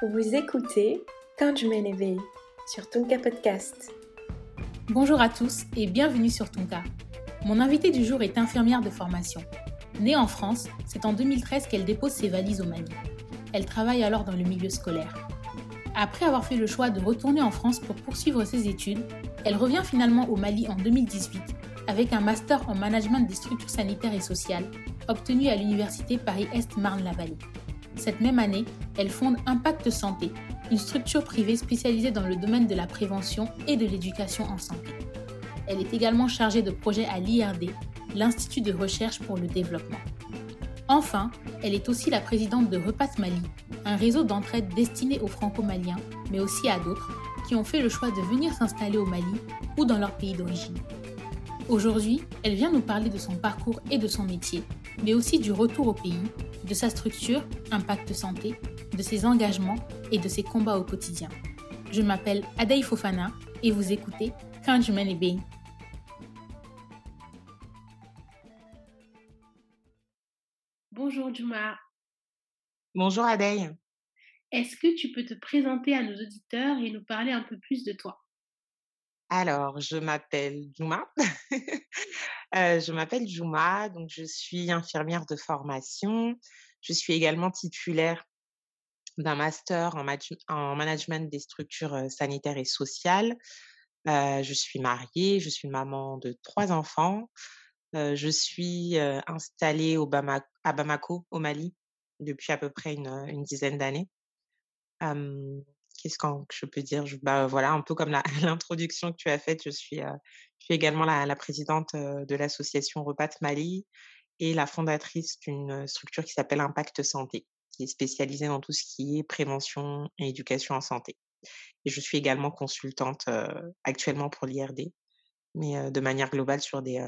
Vous écoutez Quand je m'éveille sur Tonka Podcast. Bonjour à tous et bienvenue sur Tonka. Mon invitée du jour est infirmière de formation. Née en France, c'est en 2013 qu'elle dépose ses valises au Mali. Elle travaille alors dans le milieu scolaire. Après avoir fait le choix de retourner en France pour poursuivre ses études, elle revient finalement au Mali en 2018 avec un master en management des structures sanitaires et sociales obtenu à l'université Paris-Est Marne-la-Vallée. Cette même année, elle fonde Impact Santé, une structure privée spécialisée dans le domaine de la prévention et de l'éducation en santé. Elle est également chargée de projets à l'IRD, l'Institut de recherche pour le développement. Enfin, elle est aussi la présidente de Repas Mali, un réseau d'entraide destiné aux franco-maliens, mais aussi à d'autres, qui ont fait le choix de venir s'installer au Mali ou dans leur pays d'origine. Aujourd'hui, elle vient nous parler de son parcours et de son métier, mais aussi du retour au pays, de sa structure, Impact Santé, de ses engagements et de ses combats au quotidien. Je m'appelle Adaï Fofana et vous écoutez Quand je mène bien. Bonjour Juma. Bonjour Adaï. Est-ce que tu peux te présenter à nos auditeurs et nous parler un peu plus de toi? Alors, je m'appelle Juma. euh, je m'appelle Juma, donc je suis infirmière de formation. Je suis également titulaire d'un master en, en, management des structures sanitaires et sociales. Euh, je suis mariée, je suis maman de trois enfants. Euh, je suis installée à Bamako, au Mali, depuis à peu près une dizaine d'années qu'est-ce que je peux dire? Bah, Voilà, un peu comme l'introduction que tu as faite, je suis, euh, également la, présidente de l'association Repat Mali et la fondatrice d'une structure qui s'appelle Impact Santé, qui est spécialisée dans tout ce qui est prévention et éducation en santé. Et je suis également consultante actuellement pour l'IRD, mais de manière globale sur des,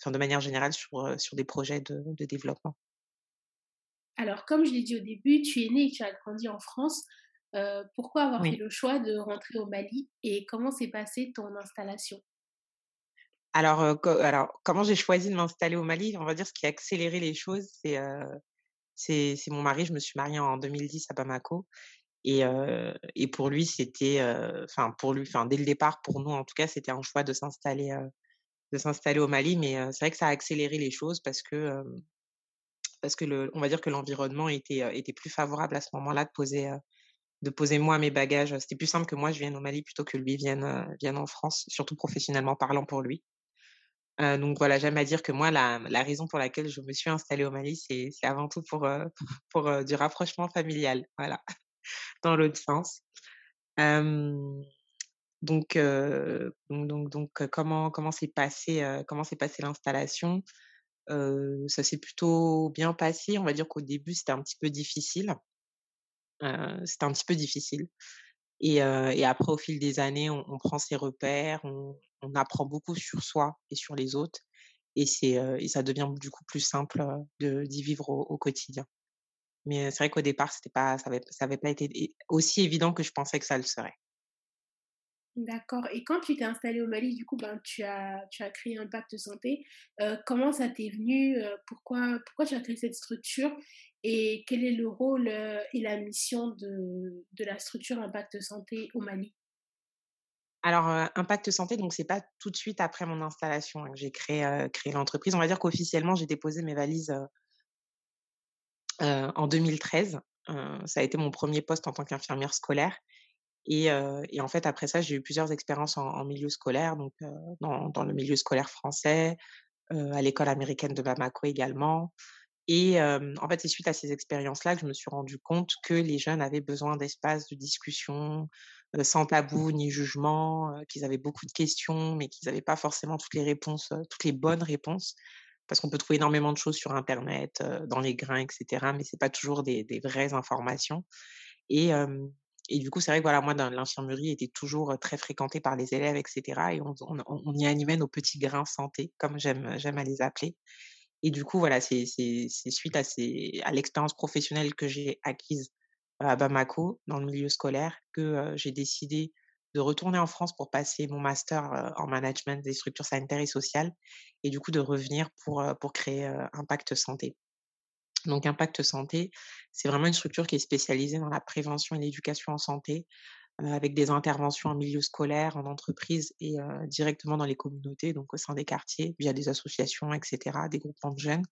enfin de manière générale sur, sur des projets de développement. Alors, comme je l'ai dit au début, tu es née et tu as grandi en France. Euh, pourquoi avoir fait le choix de rentrer au Mali et comment s'est passée ton installation? Alors, alors, comment j'ai choisi de m'installer au Mali? On va dire ce qui a accéléré les choses, c'est c'est mon mari. Je me suis mariée en 2010 à Bamako. Et, et pour lui, c'était, enfin, pour lui, enfin, dès le départ, pour nous, en tout cas, c'était un choix de s'installer de s'installer au Mali. Mais c'est vrai que ça a accéléré les choses parce que, parce que le, on va dire que l'environnement était, était plus favorable à ce moment-là de poser de poser moi mes bagages. C'était plus simple que moi je vienne au Mali plutôt que lui vienne, vienne en France, surtout professionnellement parlant pour lui. donc voilà, j'aime à dire que moi, la, la, raison pour laquelle je me suis installée au Mali, c'est avant tout pour, pour du rapprochement familial, voilà, dans l'autre sens. donc, donc, donc, comment comment s'est passé comment s'est passé l'installation? Ça s'est plutôt bien passé. On va dire qu'au début c'était un petit peu difficile c'était un petit peu difficile. Et, et, après, au fil des années, on, prend ses repères, on, apprend beaucoup sur soi et sur les autres. Et, c'est, et ça devient du coup plus simple d'y vivre au, quotidien. Mais c'est vrai qu'au départ, pas, ça n'avait pas été aussi évident que je pensais que ça le serait. D'accord. Et quand tu t'es installée au Mali, du coup, ben, tu, as, tu as créé Impact Santé. Euh, comment ça t'est venu pourquoi, pourquoi tu as créé cette structure Et quel est le rôle et la mission de, de la structure Impact Santé au Mali? Alors, Impact Santé, donc c'est pas tout de suite après mon installation hein, j'ai créé, créé l'entreprise. On va dire qu'officiellement, j'ai déposé mes valises en 2013. ça a été mon premier poste en tant qu'infirmière scolaire. Et, et, en fait, après ça, j'ai eu plusieurs expériences en, milieu scolaire, donc dans, dans, le milieu scolaire français, à l'école américaine de Bamako également. Et en fait, c'est suite à ces expériences-là que je me suis rendu compte que les jeunes avaient besoin d'espaces de discussion sans tabou ni jugement, qu'ils avaient beaucoup de questions, mais qu'ils n'avaient pas forcément toutes les réponses, toutes les bonnes réponses, parce qu'on peut trouver énormément de choses sur Internet, dans les grains, etc., mais c'est pas toujours des, des vraies informations. Et, et du coup, c'est vrai que voilà, moi, l'infirmerie était toujours très fréquentée par les élèves, etc. Et on, on, y animait nos petits grains santé, comme j'aime, j'aime à les appeler. Et du coup, voilà, c'est, suite à l'expérience professionnelle que j'ai acquise à Bamako, dans le milieu scolaire, que j'ai décidé de retourner en France pour passer mon master en management des structures sanitaires et sociales, et du coup de revenir pour, pour créer Impact Santé. Donc Impact Santé, c'est vraiment une structure qui est spécialisée dans la prévention et l'éducation en santé, avec des interventions en milieu scolaire, en entreprise et directement dans les communautés, donc au sein des quartiers, via des associations, etc., des groupements de jeunes.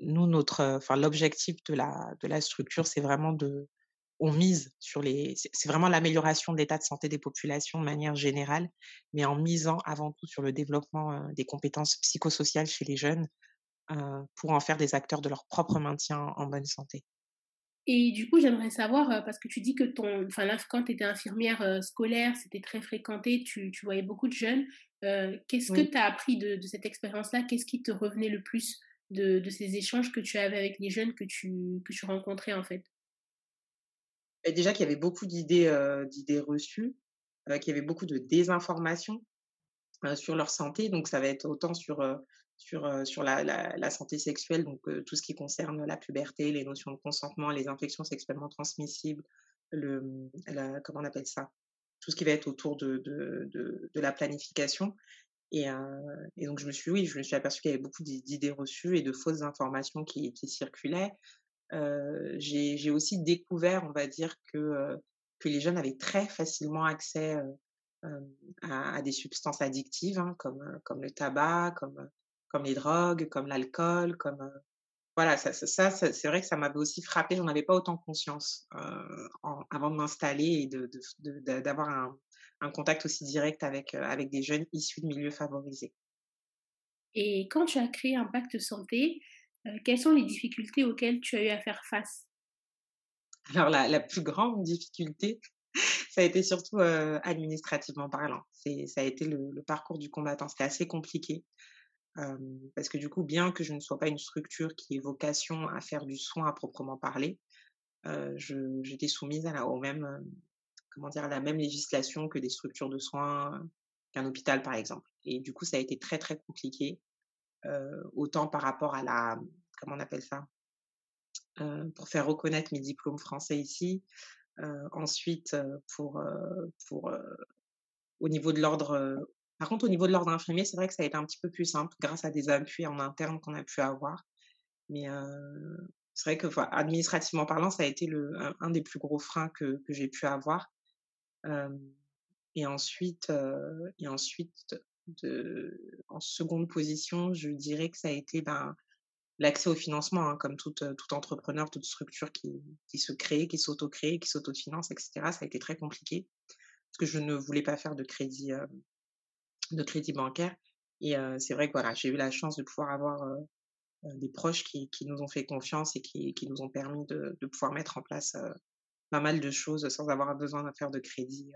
nous, notre, enfin, l'objectif de la, de la structure, c'est vraiment de, on mise sur les, c'est vraiment l'amélioration de l'état de santé des populations de manière générale, mais en misant avant tout sur le développement des compétences psychosociales chez les jeunes pour en faire des acteurs de leur propre maintien en bonne santé. Et du coup, j'aimerais savoir, parce que tu dis que ton, enfin, là, quand tu étais infirmière scolaire, c'était très fréquenté, tu, tu, voyais beaucoup de jeunes. Qu'est-ce que tu as appris de, de cette expérience-là? Qu'est-ce qui te revenait le plus de, de, ces échanges que tu avais avec les jeunes que tu, que tu rencontrais en fait? Déjà qu'il y avait beaucoup d'idées d'idées reçues, qu'il y avait beaucoup de désinformation sur leur santé. Donc, ça va être autant sur sur, sur la, la, santé sexuelle, donc tout ce qui concerne la puberté, les notions de consentement, les infections sexuellement transmissibles, le, mmh, comment on appelle ça? Tout ce qui va être autour de, de, de, la planification. Et, et, donc, je me suis, oui, je me suis aperçue qu'il y avait beaucoup d'idées reçues et de fausses informations qui, circulaient. Euh, j'ai aussi découvert, on va dire, que, que les jeunes avaient très facilement accès à, à, des substances addictives, hein, comme, comme le tabac, comme, comme les drogues, comme l'alcool, comme voilà, ça, ça, c'est vrai que ça m'avait aussi frappé. J'en avais pas autant conscience euh, avant de m'installer et d'avoir de, de, un, un, contact aussi direct avec, avec des jeunes issus de milieux favorisés. Et quand tu as créé Impact Santé, euh, quelles sont les difficultés auxquelles tu as eu à faire face? Alors, la, la, plus grande difficulté, ça a été surtout euh, administrativement parlant. Ça a été le, le parcours du combattant. C'était assez compliqué parce que du coup, bien que je ne sois pas une structure qui ait vocation à faire du soin à proprement parler, j'étais soumise à la, même, comment dire, à la même législation que des structures de soins, qu'un hôpital par exemple. Et du coup, ça a été très très compliqué, autant par rapport à la, comment on appelle ça, pour faire reconnaître mes diplômes français ici. ensuite, pour, pour au niveau de l'ordre par contre, au niveau de l'ordre infirmier, c'est vrai que ça a été un petit peu plus simple grâce à des appuis en interne qu'on a pu avoir. Mais c'est vrai que, administrativement parlant, ça a été un, des plus gros freins que, j'ai pu avoir. et ensuite, et ensuite en seconde position, je dirais que ça a été ben, l'accès au financement, hein, comme tout, entrepreneur, toute structure qui se crée, qui s'auto-crée, qui s'autofinance, etc. Ça a été très compliqué parce que je ne voulais pas faire de crédit de crédit bancaire. Et c'est vrai que voilà, j'ai eu la chance de pouvoir avoir des proches qui, qui, nous ont fait confiance et qui, qui nous ont permis de, de, pouvoir mettre en place pas mal de choses sans avoir besoin de faire de crédit.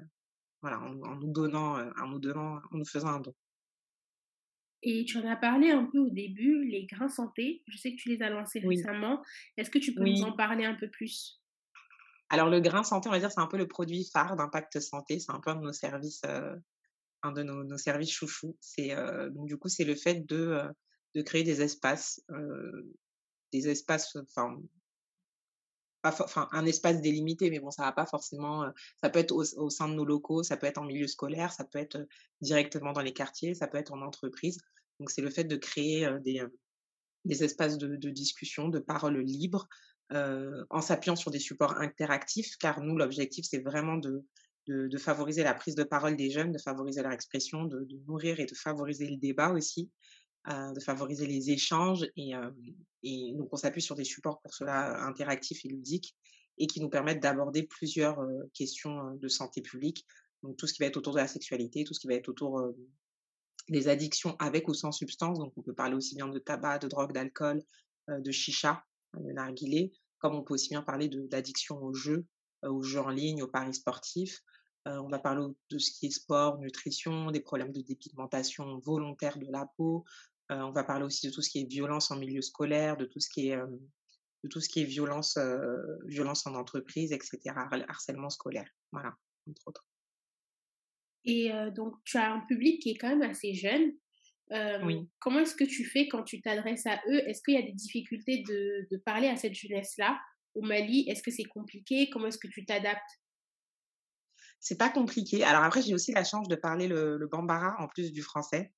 voilà, en, nous donnant, en nous donnant, en nous faisant un don. Et tu en as parlé un peu au début, les grains santé. Je sais que tu les as lancés récemment. Est-ce que tu peux nous en parler un peu plus? Alors, le grain santé, on va dire, c'est un peu le produit phare d'Impact Santé. C'est un peu un de nos services de nos, services chouchous. C'est donc du coup c'est le fait de de créer des espaces, des espaces, enfin un espace délimité, mais bon ça va pas forcément. ça peut être au, sein de nos locaux, ça peut être en milieu scolaire, ça peut être directement dans les quartiers, ça peut être en entreprise. Donc c'est le fait de créer des des espaces de discussion, de parole libre, en s'appuyant sur des supports interactifs, car nous, l'objectif, c'est vraiment de, de, favoriser la prise de parole des jeunes, de favoriser leur expression, de, nourrir et de favoriser le débat aussi, euh, de favoriser les échanges. Et, euh, et donc, on s'appuie sur des supports pour cela interactifs et ludiques et qui nous permettent d'aborder plusieurs euh, questions de santé publique. Donc, tout ce qui va être autour de la sexualité, tout ce qui va être autour des addictions avec ou sans substance. Donc, on peut parler aussi bien de tabac, de drogue, d'alcool, de chicha, de narguilé, comme on peut aussi bien parler d'addiction au jeu, aux jeux en ligne, aux paris sportifs. Euh, on va parler de ce qui est sport, nutrition, des problèmes de dépigmentation volontaire de la peau. Euh, on va parler aussi de tout ce qui est violence en milieu scolaire, de tout ce qui est euh, de tout ce qui est violence, violence en entreprise, etc., harcèlement scolaire, voilà, entre autres. Et donc, tu as un public qui est quand même assez jeune. oui. Comment est-ce que tu fais quand tu t'adresses à eux? Est-ce qu'il y a des difficultés de, de parler à cette jeunesse-là? Au Mali Est-ce que c'est compliqué? Comment est-ce que tu t'adaptes? C'est pas compliqué. Alors après, j'ai aussi la chance de parler le, bambara en plus du français.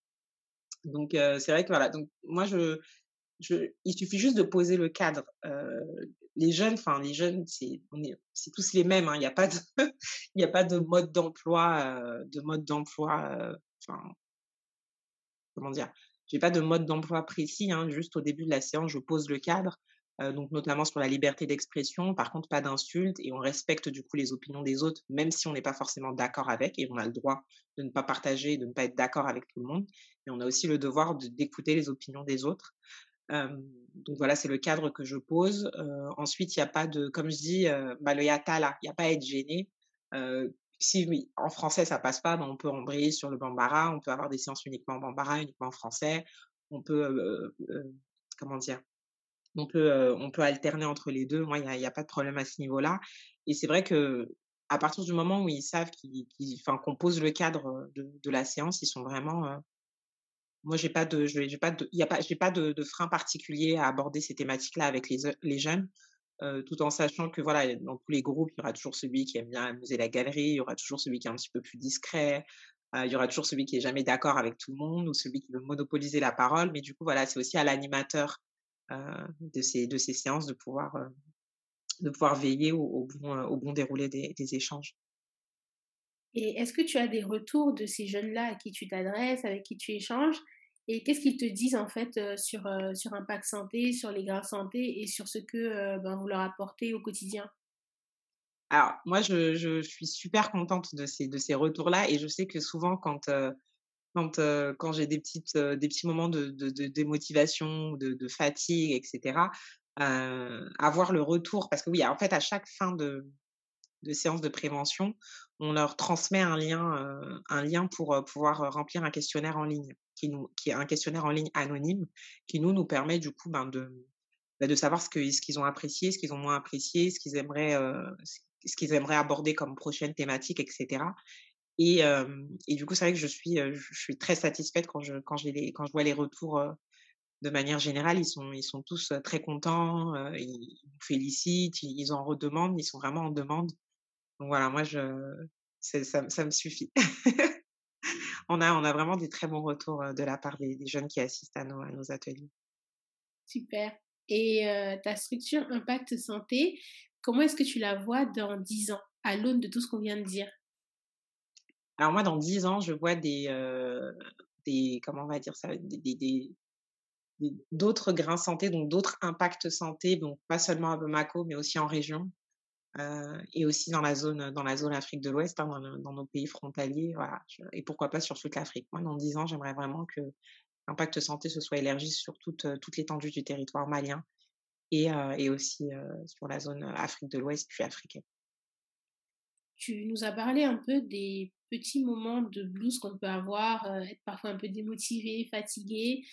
Donc c'est vrai que voilà. Donc moi, je je, il suffit juste de poser le cadre. les jeunes, enfin les jeunes, c'est c'est tous les mêmes. Hein. Il n'y a pas de, il a pas de mode d'emploi, de mode d'emploi. Enfin, comment dire? J'ai pas de mode d'emploi précis. Hein. Juste au début de la séance, je pose le cadre. Donc notamment sur la liberté d'expression. Par contre, pas d'insultes et on respecte du coup les opinions des autres, même si on n'est pas forcément d'accord avec et on a le droit de ne pas partager, de ne pas être d'accord avec tout le monde. Et on a aussi le devoir d'écouter les opinions des autres donc voilà, c'est le cadre que je pose. ensuite, il n'y a pas de, comme je dis, bah, le yata là, il n'y a pas à être gêné. si en français ça passe pas, ben, on peut embrayer sur le bambara, on peut avoir des séances uniquement en bambara, uniquement en français. On peut, comment dire, on peut, on peut alterner entre les deux. Moi, il n'y a, pas de problème à ce niveau-là. Et c'est vrai que à partir du moment où ils savent qu'on pose le cadre de, la séance, ils sont vraiment moi, j'ai pas de, pas de, y a pas, pas de, frein particulier à aborder ces thématiques-là avec les, les jeunes, tout en sachant que voilà, dans tous les groupes, il y aura toujours celui qui aime bien amuser la galerie, il y aura toujours celui qui est un petit peu plus discret, il y aura toujours celui qui est jamais d'accord avec tout le monde ou celui qui veut monopoliser la parole. Mais du coup, voilà, c'est aussi à l'animateur de ces, de ces séances de pouvoir, euh, de pouvoir veiller au, au bon, au bon déroulé des, des échanges. Et est-ce que tu as des retours de ces jeunes-là à qui tu t'adresses, avec qui tu échanges? Et qu'est-ce qu'ils te disent en fait euh, sur, euh, sur Impact Santé, sur les grains santé et sur ce que euh, ben, vous leur apportez au quotidien? Alors, moi, je, je, suis super contente de ces, de ces retours-là et je sais que souvent, quand, quand, j'ai des, petits moments de, démotivation, de, fatigue, etc., avoir le retour, parce que oui, en fait, à chaque fin de, séance de prévention, on leur transmet un lien, pour pouvoir remplir un questionnaire en ligne, qui, est un questionnaire en ligne anonyme, qui nous, nous permet du coup ben, de, bah, de savoir ce qu'ils ont apprécié, ce qu'ils ont moins apprécié, ce qu'ils aimeraient aborder comme prochaine thématique, etc. Et, du coup, c'est vrai que je suis, je suis très satisfaite quand je, quand je vois les retours de manière générale, ils sont, ils sont tous très contents, ils nous félicitent, ils en redemandent, ils sont vraiment en demande. Donc voilà, moi, je, ça, ça me suffit. on, a, on a vraiment des très bons retours de la part des, jeunes qui assistent à nos, à nos ateliers. Super. Et ta structure Impact Santé, comment est-ce que tu la vois dans 10 ans, à l'aune de tout ce qu'on vient de dire? Alors moi, dans 10 ans, je vois des, comment on va dire ça, des, d'autres grains santé, donc d'autres impacts santé, donc pas seulement à Bamako, mais aussi en région. Et aussi dans la zone, dans la zone Afrique de l'Ouest, hein, dans, nos pays frontaliers, et pourquoi pas sur toute l'Afrique. Moi, dans 10 ans, j'aimerais vraiment que l'impact santé se soit élargi sur toute, toute l'étendue du territoire malien et, et aussi sur la zone Afrique de l'Ouest puis africaine. Tu nous as parlé un peu des petits moments de blues qu'on peut avoir, être parfois un peu démotivé, fatigué.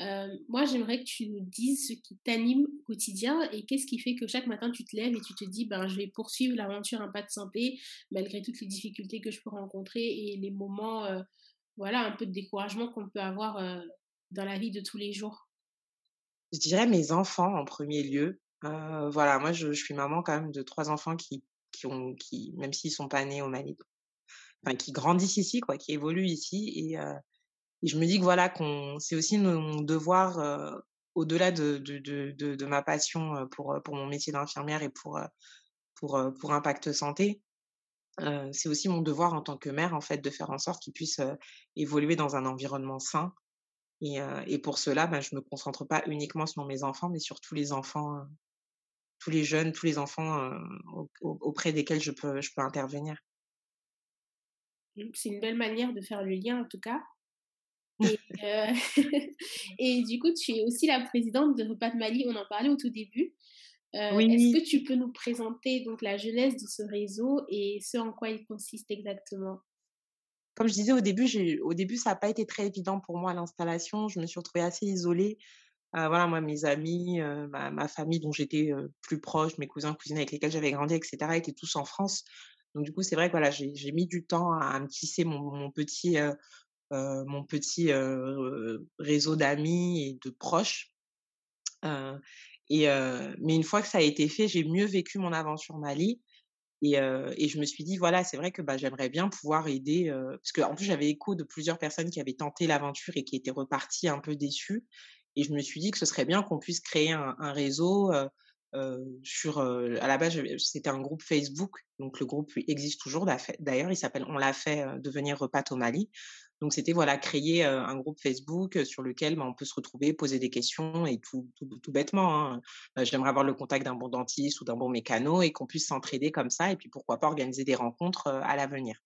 Euh, moi, j'aimerais que tu nous dises ce qui t'anime au quotidien et qu'est-ce qui fait que chaque matin tu te lèves et tu te dis ben, je vais poursuivre l'aventure Impact Santé malgré toutes les difficultés que je peux rencontrer et les moments euh, voilà, un peu de découragement qu'on peut avoir euh, dans la vie de tous les jours? Je dirais mes enfants en premier lieu. voilà, moi je, suis maman quand même de trois enfants qui, qui ont, qui, même s'ils sont pas nés au Mali, enfin qui grandissent ici, quoi, qui évoluent ici et et je me dis que voilà, qu'on, c'est aussi mon devoir, euh, au-delà de, de, de, de, ma passion euh, pour, pour mon métier d'infirmière et pour, euh, pour, pour Impact Santé, euh, c'est aussi mon devoir en tant que mère, en fait, de faire en sorte qu'ils puissent évoluer dans un environnement sain. Et, et pour cela, ben, je me concentre pas uniquement sur mes enfants, mais sur tous les enfants, tous les jeunes, tous les enfants auprès desquels je peux, je peux intervenir. C'est une belle manière de faire le lien, en tout cas. Et, euh, et, du coup, tu es aussi la présidente de Repas de Mali, on en parlait au tout début. Euh, oui. Est-ce que tu peux nous présenter donc la jeunesse de ce réseau et ce en quoi il consiste exactement? Comme je disais au début, au début ça n'a pas été très évident pour moi l'installation. Je me suis retrouvée assez isolée. Euh, voilà, moi, mes amis, ma, famille dont j'étais plus proche, mes cousins, cousines avec lesquels j'avais grandi, etc., étaient tous en France. Donc du coup, c'est vrai que voilà, j'ai mis du temps à, me tisser mon, petit mon petit réseau d'amis et de proches. et, mais une fois que ça a été fait, j'ai mieux vécu mon aventure Mali. Et, et, je me suis dit, voilà, c'est vrai que bah, j'aimerais bien pouvoir aider, parce qu'en plus j'avais écho de plusieurs personnes qui avaient tenté l'aventure et qui étaient reparties un peu déçues. Et je me suis dit que ce serait bien qu'on puisse créer un, réseau sur. à la base, c'était un groupe Facebook, donc le groupe existe toujours. D'ailleurs, il s'appelle On l'a fait devenir repas au Mali. Donc c'était voilà créer un groupe Facebook sur lequel bah, on peut se retrouver, poser des questions et tout, bêtement. Hein. J'aimerais avoir le contact d'un bon dentiste ou d'un bon mécano et qu'on puisse s'entraider comme ça et puis pourquoi pas organiser des rencontres à l'avenir.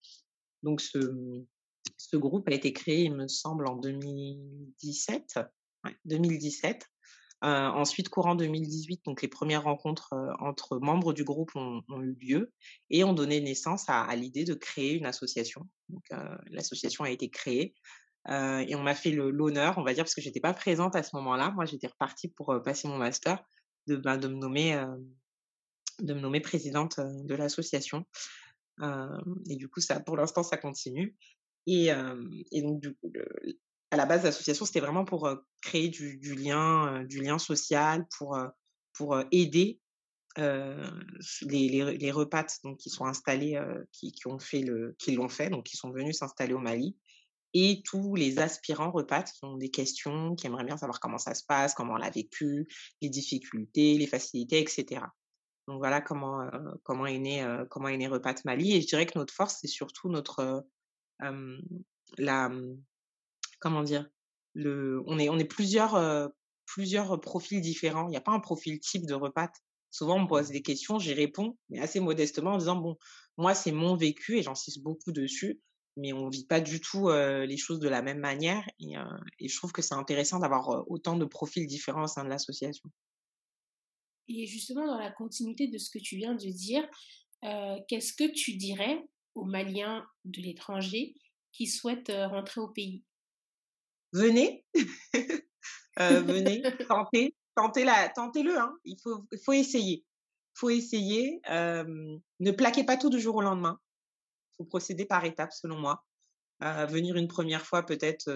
Donc ce groupe a été créé, il me semble, en 2017. 2017. ensuite, courant 2018, donc les premières rencontres entre membres du groupe ont, eu lieu et ont donné naissance à, l'idée de créer une association. Donc, l'association a été créée et on m'a fait l'honneur, on va dire, parce que j'étais pas présente à ce moment-là. Moi, j'étais repartie pour passer mon master, de, ben, me nommer, de me nommer présidente de l'association. et du coup, ça, pour l'instant, ça continue. Et, et donc, du coup, à la base, l'association, c'était vraiment pour créer du, lien, du lien social, pour, pour aider les, les, les repates donc, qui sont installés, qui, qui, ont fait le, qui l'ont fait, donc qui sont venus s'installer au Mali, et tous les aspirants repates qui ont des questions, qui aimeraient bien savoir comment ça se passe, comment on l'a vécu, les difficultés, les facilités, etc. Donc voilà comment, comment est né, comment est né Repat Mali. Et je dirais que notre force, c'est surtout notre, la, comment dire, le, on est, on est plusieurs, plusieurs profils différents. Il n'y a pas un profil type de repas. Souvent, on me pose des questions, j'y réponds, mais assez modestement en disant, bon, moi, c'est mon vécu et j'insiste beaucoup dessus, mais on ne vit pas du tout les choses de la même manière. Et, et je trouve que c'est intéressant d'avoir autant de profils différents au sein de l'association. Et justement, dans la continuité de ce que tu viens de dire, qu'est-ce que tu dirais aux Maliens de l'étranger qui souhaitent rentrer au pays? Venez, euh, venez, tentez, tentez la, tentez-le. Hein. Il faut, faut essayer. Il faut essayer. ne plaquez pas tout du jour au lendemain. Il faut procéder par étapes, selon moi. venir une première fois, peut-être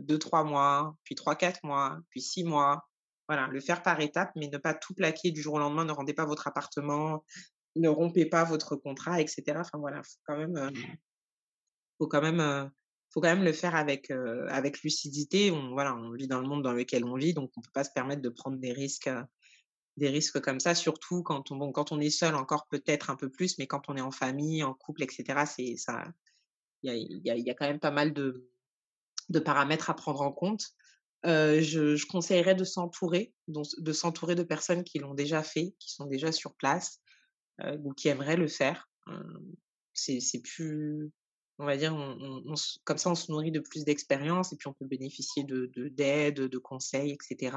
deux, trois mois, puis trois, quatre mois, puis six mois. Voilà, le faire par étapes, mais ne pas tout plaquer du jour au lendemain. Ne rendez pas votre appartement, ne rompez pas votre contrat, etc. Enfin voilà, faut quand même, faut quand même faut quand même le faire avec avec lucidité. On voilà, on vit dans le monde dans lequel on vit, donc on peut pas se permettre de prendre des risques des risques comme ça, surtout quand on bon, quand on est seul encore peut-être un peu plus, mais quand on est en famille, en couple, etc. C'est ça, il y a, y, y a quand même pas mal de de paramètres à prendre en compte. Euh, je, conseillerais de s'entourer, de s'entourer de personnes qui l'ont déjà fait, qui sont déjà sur place euh, ou qui aimeraient le faire. c'est plus on va dire, comme ça, on se nourrit de plus d'expérience et puis on peut bénéficier de d'aide, de, conseils, etc.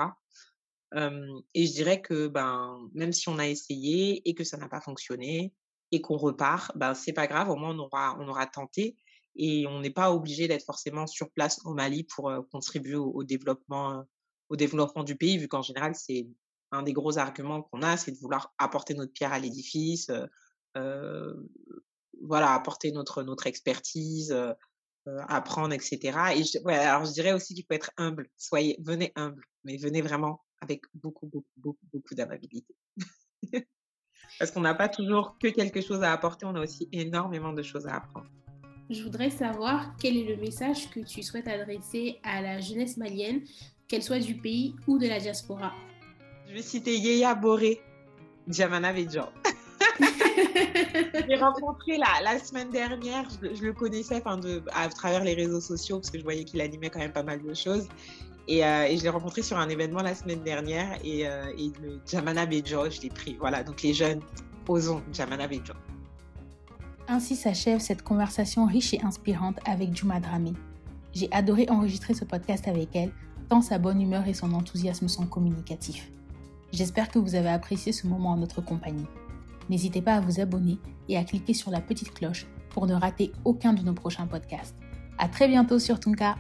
et je dirais que ben, même si on a essayé et que ça n'a pas fonctionné et qu'on repart, ben, c'est pas grave, au moins on aura, on aura tenté et on n'est pas obligé d'être forcément sur place au Mali pour contribuer au, développement, au développement du pays, vu qu'en général, c'est un des gros arguments qu'on a, c'est de vouloir apporter notre pierre à l'édifice, voilà, apporter notre, notre expertise, apprendre, etc. Et je, alors je dirais aussi qu'il faut être humble. Soyez, venez humble, mais venez vraiment avec beaucoup, beaucoup, beaucoup, beaucoup d'amabilité. Parce qu'on n'a pas toujours que quelque chose à apporter, on a aussi énormément de choses à apprendre. Je voudrais savoir quel est le message que tu souhaites adresser à la jeunesse malienne, qu'elle soit du pays ou de la diaspora. Je vais citer Yeya Boré, Djamana Vedjan. J'ai rencontré la, semaine dernière, je, le connaissais à travers les réseaux sociaux parce que je voyais qu'il animait quand même pas mal de choses. Et, euh, je l'ai rencontré sur un événement la semaine dernière et, euh, et le Jamana Bejo, je l'ai pris. Voilà, donc les jeunes, osons Jamana Bejo. Ainsi s'achève cette conversation riche et inspirante avec Juma Dramé. J'ai adoré enregistrer ce podcast avec elle, tant sa bonne humeur et son enthousiasme sont communicatifs. J'espère que vous avez apprécié ce moment en notre compagnie. N'hésitez pas à vous abonner et à cliquer sur la petite cloche pour ne rater aucun de nos prochains podcasts. À très bientôt sur Tunka.